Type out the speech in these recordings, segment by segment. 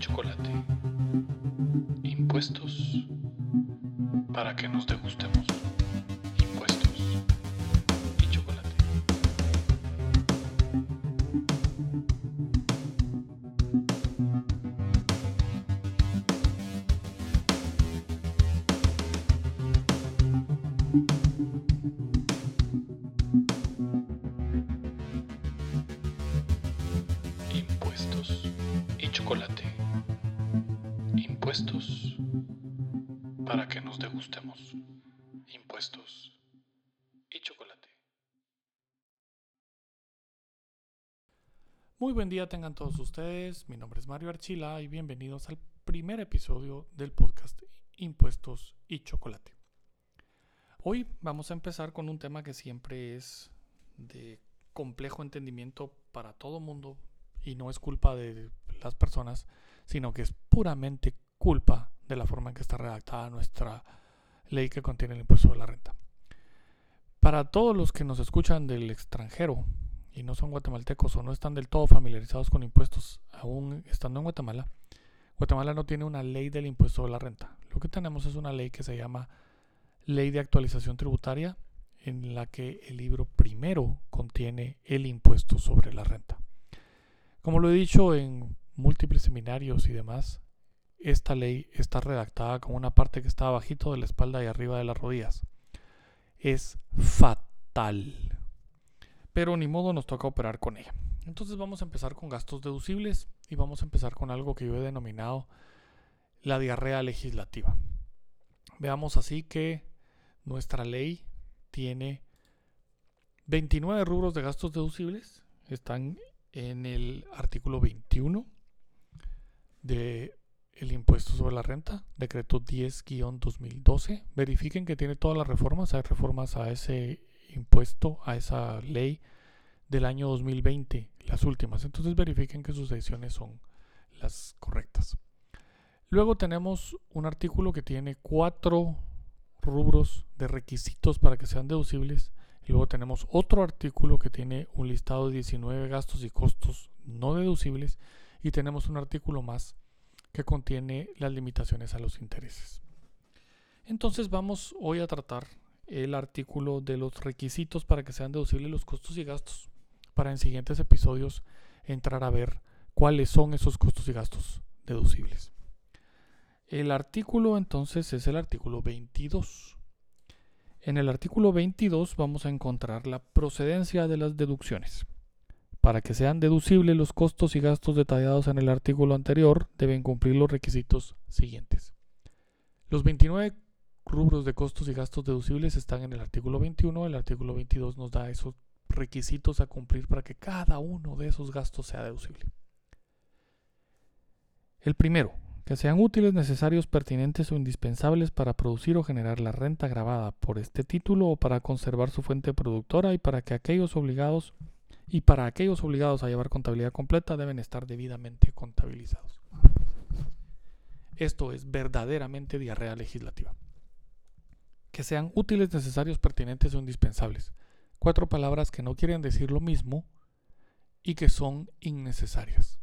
chocolate. Impuestos para que nos degustemos. Muy buen día tengan todos ustedes. Mi nombre es Mario Archila y bienvenidos al primer episodio del podcast Impuestos y chocolate. Hoy vamos a empezar con un tema que siempre es de complejo entendimiento para todo mundo y no es culpa de las personas, sino que es puramente culpa de la forma en que está redactada nuestra ley que contiene el impuesto de la renta. Para todos los que nos escuchan del extranjero y no son guatemaltecos o no están del todo familiarizados con impuestos aún estando en Guatemala, Guatemala no tiene una ley del impuesto de la renta. Lo que tenemos es una ley que se llama Ley de Actualización Tributaria, en la que el libro primero contiene el impuesto sobre la renta. Como lo he dicho en múltiples seminarios y demás, esta ley está redactada con una parte que está abajito de la espalda y arriba de las rodillas. Es fatal. Pero ni modo nos toca operar con ella. Entonces vamos a empezar con gastos deducibles y vamos a empezar con algo que yo he denominado la diarrea legislativa. Veamos así que nuestra ley tiene 29 rubros de gastos deducibles. Están en el artículo 21 de el impuesto sobre la renta, decreto 10-2012. Verifiquen que tiene todas las reformas. Hay reformas a ese impuesto, a esa ley del año 2020, las últimas. Entonces verifiquen que sus decisiones son las correctas. Luego tenemos un artículo que tiene cuatro rubros de requisitos para que sean deducibles. Luego tenemos otro artículo que tiene un listado de 19 gastos y costos no deducibles. Y tenemos un artículo más que contiene las limitaciones a los intereses. Entonces vamos hoy a tratar el artículo de los requisitos para que sean deducibles los costos y gastos. Para en siguientes episodios entrar a ver cuáles son esos costos y gastos deducibles. El artículo entonces es el artículo 22. En el artículo 22 vamos a encontrar la procedencia de las deducciones. Para que sean deducibles los costos y gastos detallados en el artículo anterior, deben cumplir los requisitos siguientes. Los 29 rubros de costos y gastos deducibles están en el artículo 21. El artículo 22 nos da esos requisitos a cumplir para que cada uno de esos gastos sea deducible. El primero, que sean útiles, necesarios, pertinentes o indispensables para producir o generar la renta grabada por este título o para conservar su fuente productora y para que aquellos obligados y para aquellos obligados a llevar contabilidad completa deben estar debidamente contabilizados. Esto es verdaderamente diarrea legislativa. Que sean útiles, necesarios, pertinentes o indispensables. Cuatro palabras que no quieren decir lo mismo y que son innecesarias.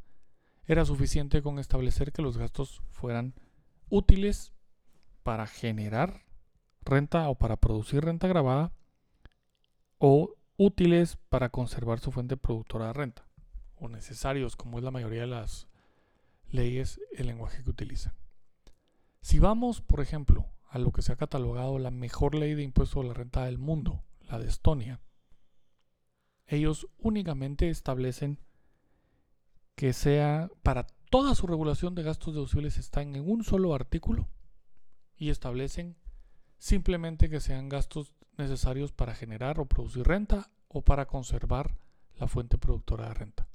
Era suficiente con establecer que los gastos fueran útiles para generar renta o para producir renta grabada o útiles para conservar su fuente productora de renta o necesarios como es la mayoría de las leyes el lenguaje que utilizan. Si vamos, por ejemplo, a lo que se ha catalogado la mejor ley de impuesto a la renta del mundo, la de Estonia, ellos únicamente establecen que sea para toda su regulación de gastos deducibles están en un solo artículo y establecen simplemente que sean gastos necesarios para generar o producir renta o para conservar la fuente productora de renta.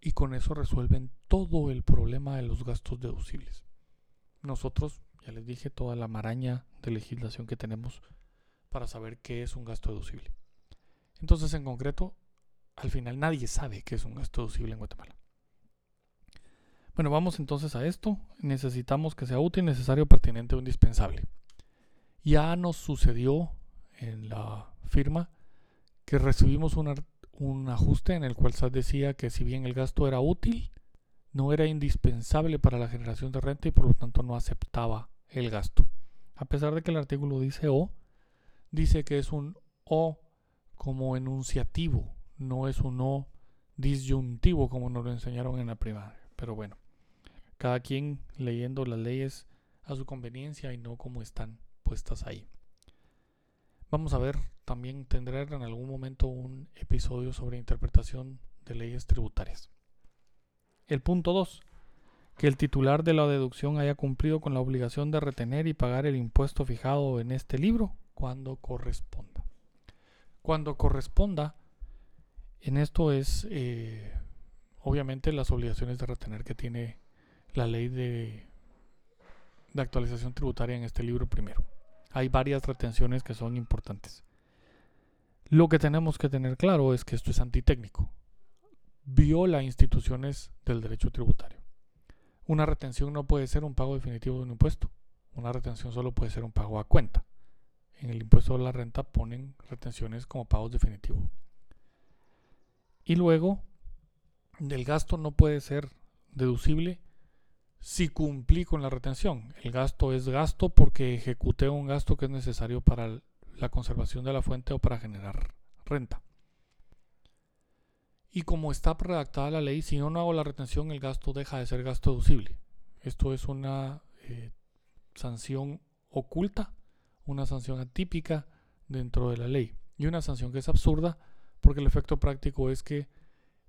Y con eso resuelven todo el problema de los gastos deducibles. Nosotros, ya les dije, toda la maraña de legislación que tenemos para saber qué es un gasto deducible. Entonces, en concreto, al final nadie sabe qué es un gasto deducible en Guatemala. Bueno, vamos entonces a esto. Necesitamos que sea útil, necesario, pertinente o indispensable. Ya nos sucedió en la firma que recibimos un, ajuste en el cual SAS decía que si bien el gasto era útil, no era indispensable para la generación de renta y por lo tanto no aceptaba el gasto. A pesar de que el artículo dice o, dice que es un o como enunciativo, no es un o disyuntivo como nos lo enseñaron en la primaria. Pero bueno, cada quien leyendo las leyes a su conveniencia y no como están puestas ahí. Vamos a ver, también tendré en algún momento un episodio sobre interpretación de leyes tributarias. El punto 2. Que el titular de la deducción haya cumplido con la obligación de retener y pagar el impuesto fijado en este libro cuando corresponda. Cuando corresponda, en esto es eh, obviamente las obligaciones de retener que tiene la ley de, de actualización tributaria en este libro primero. Hay varias retenciones que son importantes. Lo que tenemos que tener claro es que esto es antitécnico viola instituciones del derecho tributario. Una retención no puede ser un pago definitivo de un impuesto. Una retención solo puede ser un pago a cuenta. En el impuesto de la renta ponen retenciones como pagos definitivos. Y luego, el gasto no puede ser deducible si cumplí con la retención. El gasto es gasto porque ejecuté un gasto que es necesario para la conservación de la fuente o para generar renta. Y como está redactada la ley, si no hago la retención, el gasto deja de ser gasto deducible. Esto es una eh, sanción oculta, una sanción atípica dentro de la ley. Y una sanción que es absurda porque el efecto práctico es que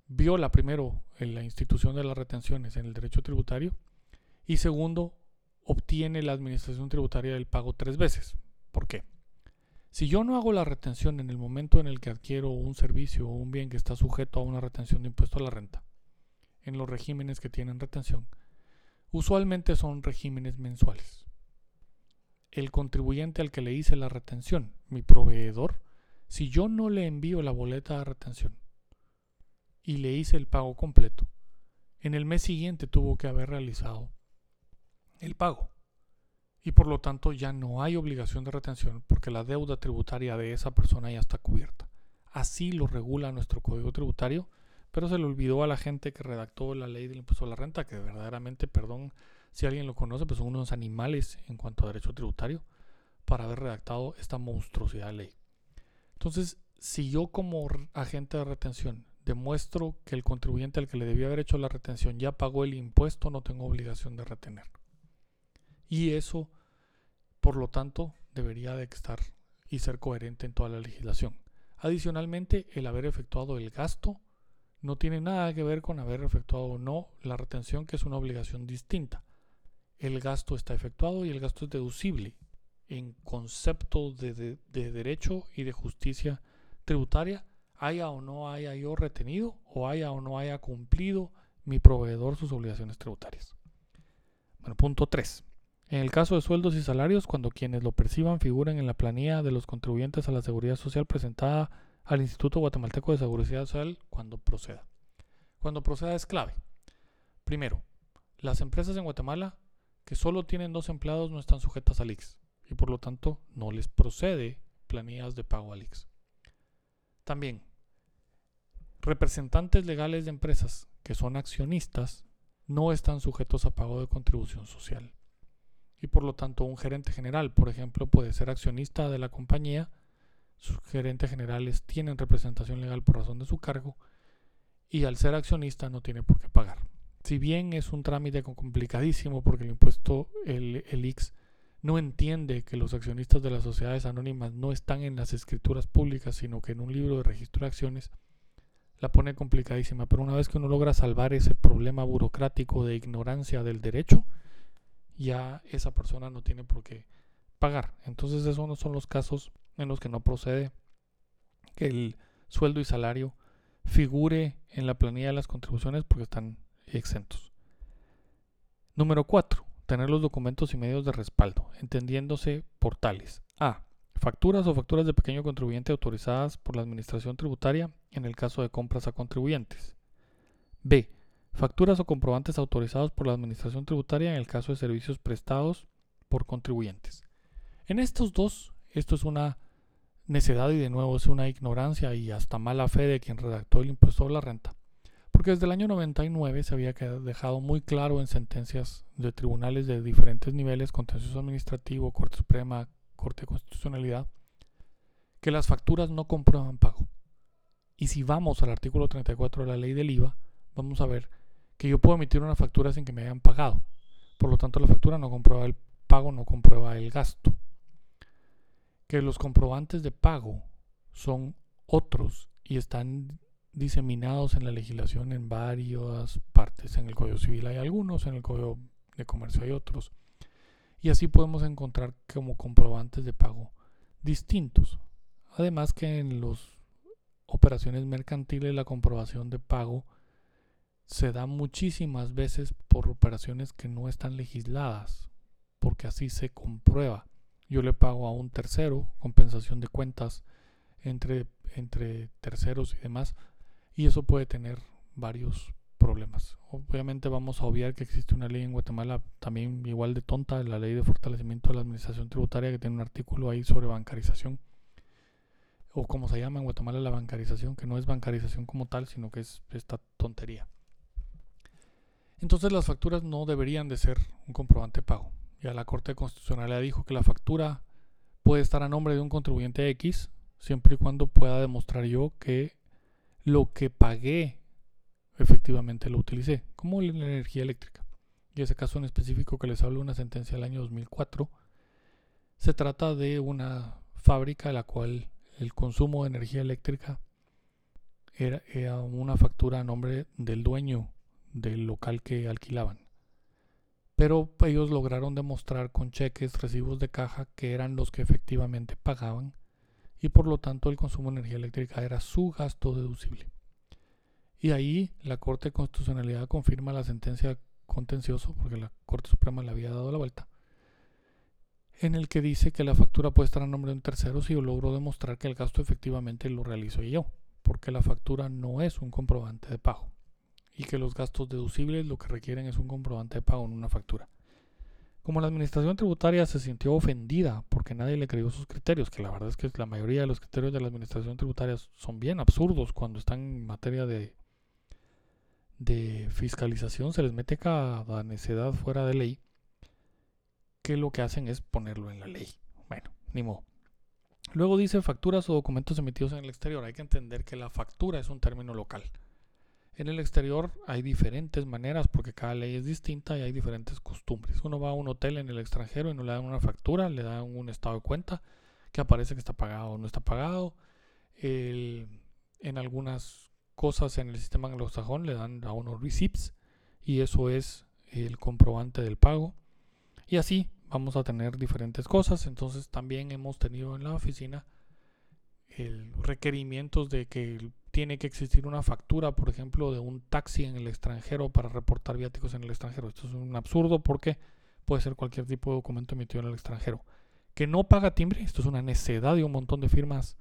viola primero en la institución de las retenciones en el derecho tributario y segundo, obtiene la administración tributaria del pago tres veces. ¿Por qué? Si yo no hago la retención en el momento en el que adquiero un servicio o un bien que está sujeto a una retención de impuesto a la renta, en los regímenes que tienen retención, usualmente son regímenes mensuales. El contribuyente al que le hice la retención, mi proveedor, si yo no le envío la boleta de retención y le hice el pago completo, en el mes siguiente tuvo que haber realizado el pago y por lo tanto ya no hay obligación de retención porque la deuda tributaria de esa persona ya está cubierta. Así lo regula nuestro código tributario, pero se le olvidó a la gente que redactó la ley del impuesto a la renta, que verdaderamente, perdón si alguien lo conoce, pues son unos animales en cuanto a derecho tributario, para haber redactado esta monstruosidad de ley. Entonces, si yo como agente de retención demuestro que el contribuyente al que le debía haber hecho la retención ya pagó el impuesto, no tengo obligación de retener. Y eso, por lo tanto, debería de estar y ser coherente en toda la legislación. Adicionalmente, el haber efectuado el gasto no tiene nada que ver con haber efectuado o no la retención, que es una obligación distinta. El gasto está efectuado y el gasto es deducible en concepto de, derecho y de justicia tributaria, haya o no haya yo retenido o haya o no haya cumplido mi proveedor sus obligaciones tributarias. Bueno, punto 3. En el caso de sueldos y salarios, cuando quienes lo perciban figuren en la planilla de los contribuyentes a la seguridad social presentada al Instituto Guatemalteco de Seguridad Social cuando proceda. Cuando proceda es clave. Primero, las empresas en Guatemala que solo tienen dos empleados no están sujetas al IX y por lo tanto no les procede planillas de pago al IX. También, representantes legales de empresas que son accionistas no están sujetos a pago de contribución social y por lo tanto un gerente general, por ejemplo, puede ser accionista de la compañía, sus gerentes generales tienen representación legal por razón de su cargo y al ser accionista no tiene por qué pagar. Si bien es un trámite complicadísimo porque el impuesto, el, el IX, no entiende que los accionistas de las sociedades anónimas no están en las escrituras públicas, sino que en un libro de registro de acciones, la pone complicadísima. Pero una vez que uno logra salvar ese problema burocrático de ignorancia del derecho, ya esa persona no tiene por qué pagar. Entonces esos no son los casos en los que no procede que el sueldo y salario figure en la planilla de las contribuciones porque están exentos. Número 4. Tener los documentos y medios de respaldo, entendiéndose por tales. A. Facturas o facturas de pequeño contribuyente autorizadas por la Administración Tributaria en el caso de compras a contribuyentes. B Facturas o comprobantes autorizados por la Administración Tributaria en el caso de servicios prestados por contribuyentes. En estos dos, esto es una necedad y de nuevo es una ignorancia y hasta mala fe de quien redactó el impuesto a la renta. Porque desde el año 99 se había dejado muy claro en sentencias de tribunales de diferentes niveles, contencioso administrativo, Corte Suprema, Corte de Constitucionalidad, que las facturas no comprueban pago. Y si vamos al artículo 34 de la ley del IVA, vamos a ver que yo puedo emitir una factura sin que me hayan pagado. Por lo tanto, la factura no comprueba el pago, no comprueba el gasto. Que los comprobantes de pago son otros y están diseminados en la legislación en varias partes. En el Código Civil hay algunos, en el Código de Comercio hay otros. Y así podemos encontrar como comprobantes de pago distintos. Además que en las operaciones mercantiles la comprobación de pago se da muchísimas veces por operaciones que no están legisladas, porque así se comprueba. Yo le pago a un tercero compensación de cuentas entre, entre terceros y demás, y eso puede tener varios problemas. Obviamente vamos a obviar que existe una ley en Guatemala también igual de tonta, la ley de fortalecimiento de la administración tributaria, que tiene un artículo ahí sobre bancarización, o como se llama en Guatemala la bancarización, que no es bancarización como tal, sino que es esta tontería. Entonces las facturas no deberían de ser un comprobante de pago. Ya la Corte Constitucional dijo que la factura puede estar a nombre de un contribuyente X, siempre y cuando pueda demostrar yo que lo que pagué efectivamente lo utilicé, como la energía eléctrica. Y ese caso en específico que les hablo una sentencia del año 2004, se trata de una fábrica en la cual el consumo de energía eléctrica era, era una factura a nombre del dueño del local que alquilaban. Pero ellos lograron demostrar con cheques, recibos de caja, que eran los que efectivamente pagaban y por lo tanto el consumo de energía eléctrica era su gasto deducible. Y ahí la Corte de Constitucionalidad confirma la sentencia contencioso, porque la Corte Suprema le había dado la vuelta, en el que dice que la factura puede estar a nombre de un tercero si yo logro demostrar que el gasto efectivamente lo realizo yo, porque la factura no es un comprobante de pago y que los gastos deducibles lo que requieren es un comprobante de pago en una factura. Como la administración tributaria se sintió ofendida porque nadie le creyó sus criterios, que la verdad es que la mayoría de los criterios de la administración tributaria son bien absurdos cuando están en materia de, de fiscalización, se les mete cada necedad fuera de ley, que lo que hacen es ponerlo en la ley. Bueno, ni modo. Luego dice facturas o documentos emitidos en el exterior. Hay que entender que la factura es un término local. En el exterior hay diferentes maneras porque cada ley es distinta y hay diferentes costumbres. Uno va a un hotel en el extranjero y no le dan una factura, le dan un estado de cuenta que aparece que está pagado o no está pagado. en algunas cosas en el sistema anglosajón le dan a unos receipts y eso es el comprobante del pago. Y así vamos a tener diferentes cosas. Entonces también hemos tenido en la oficina el requerimientos de que tiene que existir una factura, por ejemplo, de un taxi en el extranjero para reportar viáticos en el extranjero. Esto es un absurdo porque puede ser cualquier tipo de documento emitido en el extranjero. Que no paga timbre, esto es una necedad de un montón de firmas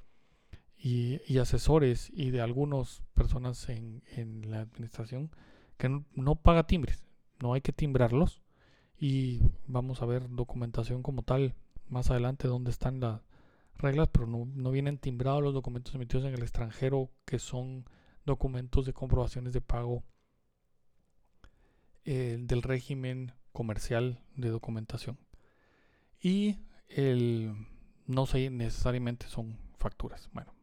y, asesores y de algunas personas en, la administración que no, paga timbres. No hay que timbrarlos y vamos a ver documentación como tal más adelante donde están las reglas, pero no, vienen timbrados los documentos emitidos en el extranjero, que son documentos de comprobaciones de pago eh, del régimen comercial de documentación. Y el, no sé, necesariamente son facturas. Bueno.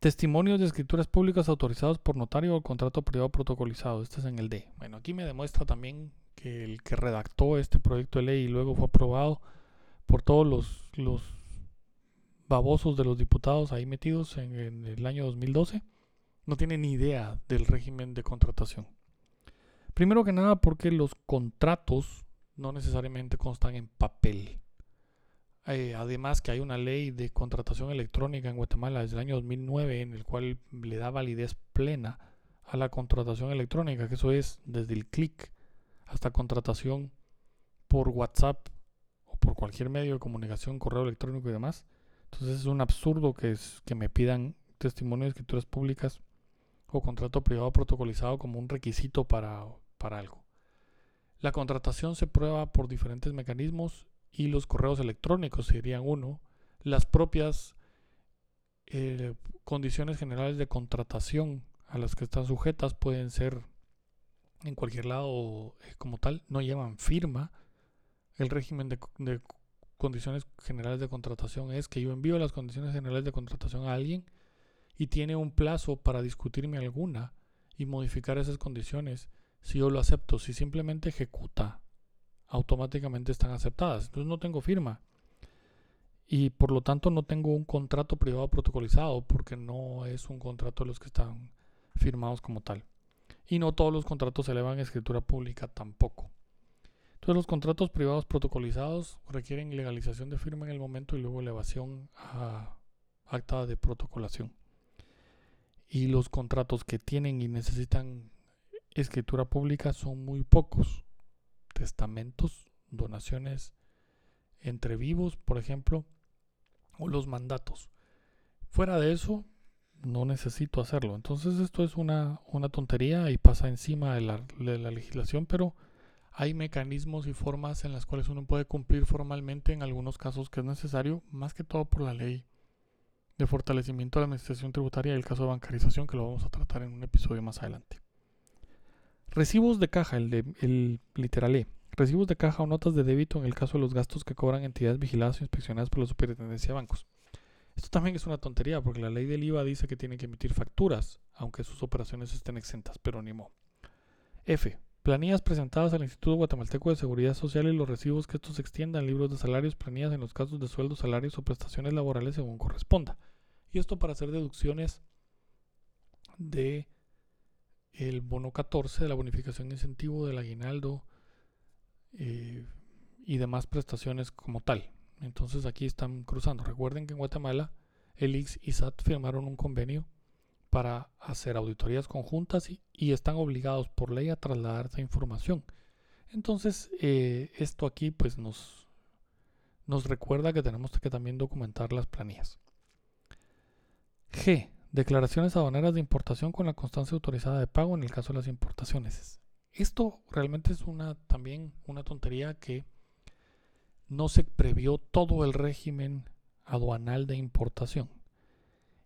Testimonios de escrituras públicas autorizados por notario o contrato privado protocolizado. Este es en el D. Bueno, aquí me demuestra también que el que redactó este proyecto de ley y luego fue aprobado por todos los, los babosos de los diputados ahí metidos en, el año 2012 no tienen ni idea del régimen de contratación. Primero que nada porque los contratos no necesariamente constan en papel. Eh, además que hay una ley de contratación electrónica en Guatemala desde el año 2009 en el cual le da validez plena a la contratación electrónica, que eso es desde el clic hasta contratación por WhatsApp por cualquier medio de comunicación, correo electrónico y demás. Entonces es un absurdo que, es, que me pidan testimonio de escrituras públicas o contrato privado protocolizado como un requisito para, para algo. La contratación se prueba por diferentes mecanismos y los correos electrónicos serían uno. Las propias eh, condiciones generales de contratación a las que están sujetas pueden ser en cualquier lado eh, como tal, no llevan firma. El régimen de, de condiciones generales de contratación es que yo envío las condiciones generales de contratación a alguien y tiene un plazo para discutirme alguna y modificar esas condiciones. Si yo lo acepto, si simplemente ejecuta, automáticamente están aceptadas. Entonces no tengo firma. Y por lo tanto no tengo un contrato privado protocolizado porque no es un contrato de los que están firmados como tal. Y no todos los contratos se elevan a escritura pública tampoco. Entonces los contratos privados protocolizados requieren legalización de firma en el momento y luego elevación a acta de protocolación. Y los contratos que tienen y necesitan escritura pública son muy pocos. Testamentos, donaciones entre vivos, por ejemplo, o los mandatos. Fuera de eso, no necesito hacerlo. Entonces esto es una, una tontería y pasa encima de la, de la legislación, pero hay mecanismos y formas en las cuales uno puede cumplir formalmente en algunos casos que es necesario, más que todo por la ley de fortalecimiento de la administración tributaria y el caso de bancarización que lo vamos a tratar en un episodio más adelante. Recibos de caja, el, de, literal E. Recibos de caja o notas de débito en el caso de los gastos que cobran entidades vigiladas o inspeccionadas por la Superintendencia de Bancos. Esto también es una tontería porque la ley del IVA dice que tienen que emitir facturas, aunque sus operaciones estén exentas, pero ni mo. F. Planillas presentadas al Instituto Guatemalteco de Seguridad Social y los recibos que estos extiendan, libros de salarios, planillas en los casos de sueldos, salarios o prestaciones laborales según corresponda. Y esto para hacer deducciones de el bono 14 de la bonificación de incentivo del aguinaldo eh, y demás prestaciones como tal. Entonces aquí están cruzando. Recuerden que en Guatemala el IX y SAT firmaron un convenio para hacer auditorías conjuntas y, están obligados por ley a trasladar esa información. Entonces, eh, esto aquí pues nos, nos recuerda que tenemos que también documentar las planillas. G. Declaraciones aduaneras de importación con la constancia autorizada de pago en el caso de las importaciones. Esto realmente es una también una tontería que no se previó todo el régimen aduanal de importación.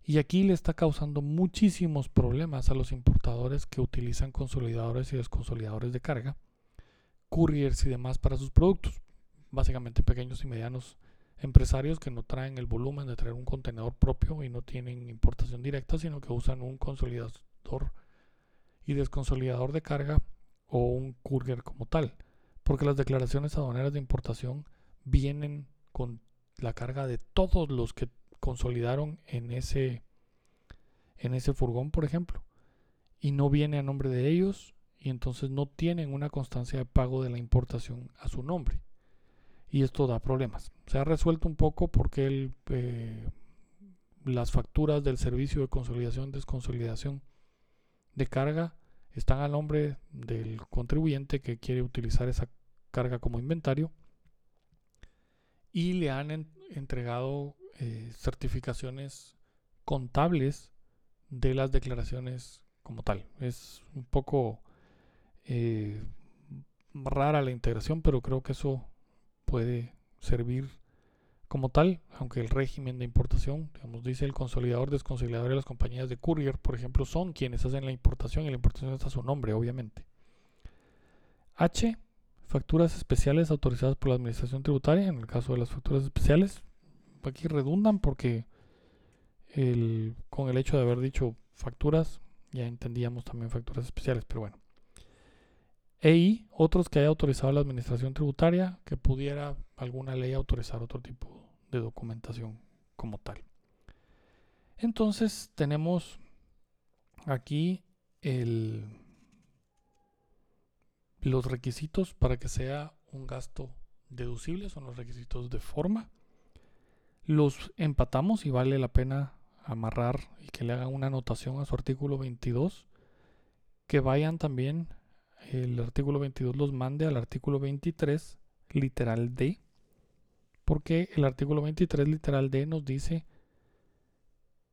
Y aquí le está causando muchísimos problemas a los importadores que utilizan consolidadores y desconsolidadores de carga, couriers y demás para sus productos. Básicamente pequeños y medianos empresarios que no traen el volumen de traer un contenedor propio y no tienen importación directa, sino que usan un consolidador y desconsolidador de carga o un courier como tal. Porque las declaraciones aduaneras de importación vienen con la carga de todos los que consolidaron en ese, en ese furgón, por ejemplo, y no viene a nombre de ellos y entonces no tienen una constancia de pago de la importación a su nombre. Y esto da problemas. Se ha resuelto un poco porque eh, las facturas del servicio de consolidación, desconsolidación de carga están a nombre del contribuyente que quiere utilizar esa carga como inventario y le han entregado eh, certificaciones contables de las declaraciones como tal. Es un poco eh, rara la integración, pero creo que eso puede servir como tal, aunque el régimen de importación, digamos, dice el consolidador, desconsolidador de las compañías de courier, por ejemplo, son quienes hacen la importación y la importación está a su nombre, obviamente. H, facturas especiales autorizadas por la Administración Tributaria, en el caso de las facturas especiales, aquí redundan porque con el hecho de haber dicho facturas, ya entendíamos también facturas especiales, pero bueno. EI, otros que haya autorizado la administración tributaria, que pudiera alguna ley autorizar otro tipo de documentación como tal. Entonces tenemos aquí los requisitos para que sea un gasto deducible, son los requisitos de forma los empatamos y vale la pena amarrar y que le hagan una anotación a su artículo 22, que vayan también, el artículo 22 los mande al artículo 23, literal D, porque el artículo 23, literal D, nos dice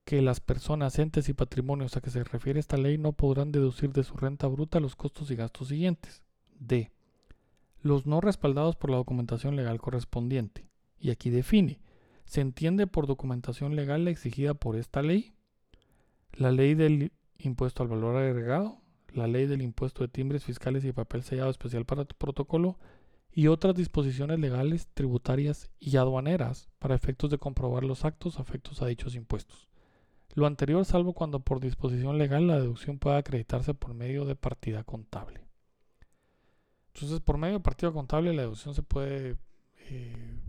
que las personas, entes y patrimonios a que se refiere esta ley no podrán deducir de su renta bruta los costos y gastos siguientes. D. Los no respaldados por la documentación legal correspondiente. Y aquí define se entiende por documentación legal la exigida por esta ley, la ley del impuesto al valor agregado, la ley del impuesto de timbres fiscales y papel sellado especial para tu protocolo y otras disposiciones legales, tributarias y aduaneras para efectos de comprobar los actos afectos a dichos impuestos. Lo anterior salvo cuando por disposición legal la deducción pueda acreditarse por medio de partida contable. Entonces, por medio de partida contable la deducción se puede eh,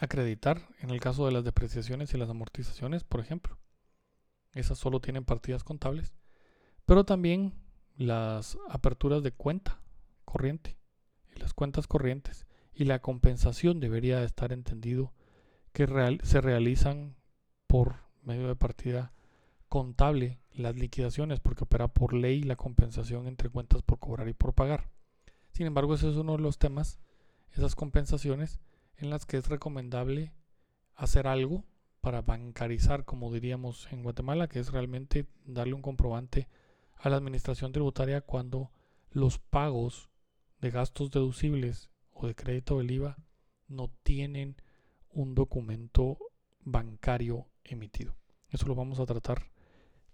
acreditar en el caso de las depreciaciones y las amortizaciones, por ejemplo. Esas solo tienen partidas contables. Pero también las aperturas de cuenta corriente y las cuentas corrientes y la compensación debería estar entendido que se realizan por medio de partida contable las liquidaciones porque opera por ley la compensación entre cuentas por cobrar y por pagar. Sin embargo, ese es uno de los temas, esas compensaciones en las que es recomendable hacer algo para bancarizar, como diríamos en Guatemala, que es realmente darle un comprobante a la administración tributaria cuando los pagos de gastos deducibles o de crédito del IVA no tienen un documento bancario emitido. Eso lo vamos a tratar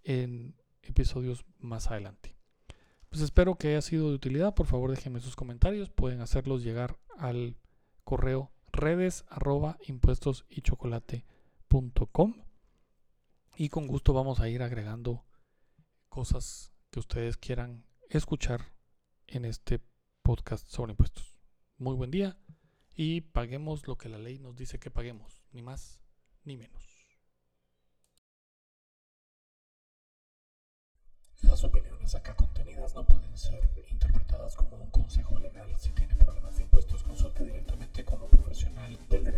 en episodios más adelante. Pues espero que haya sido de utilidad. Por favor déjenme sus comentarios. Pueden hacerlos llegar al correo redes arroba impuestos y y con gusto vamos a ir agregando cosas que ustedes quieran escuchar en este podcast sobre impuestos. Muy buen día y paguemos lo que la ley nos dice que paguemos, ni más ni menos. Las opiniones acá contenidas no pueden ser interpretadas como un consejo legal. Si tiene problemas de impuestos, consulte directamente con un profesional del derecho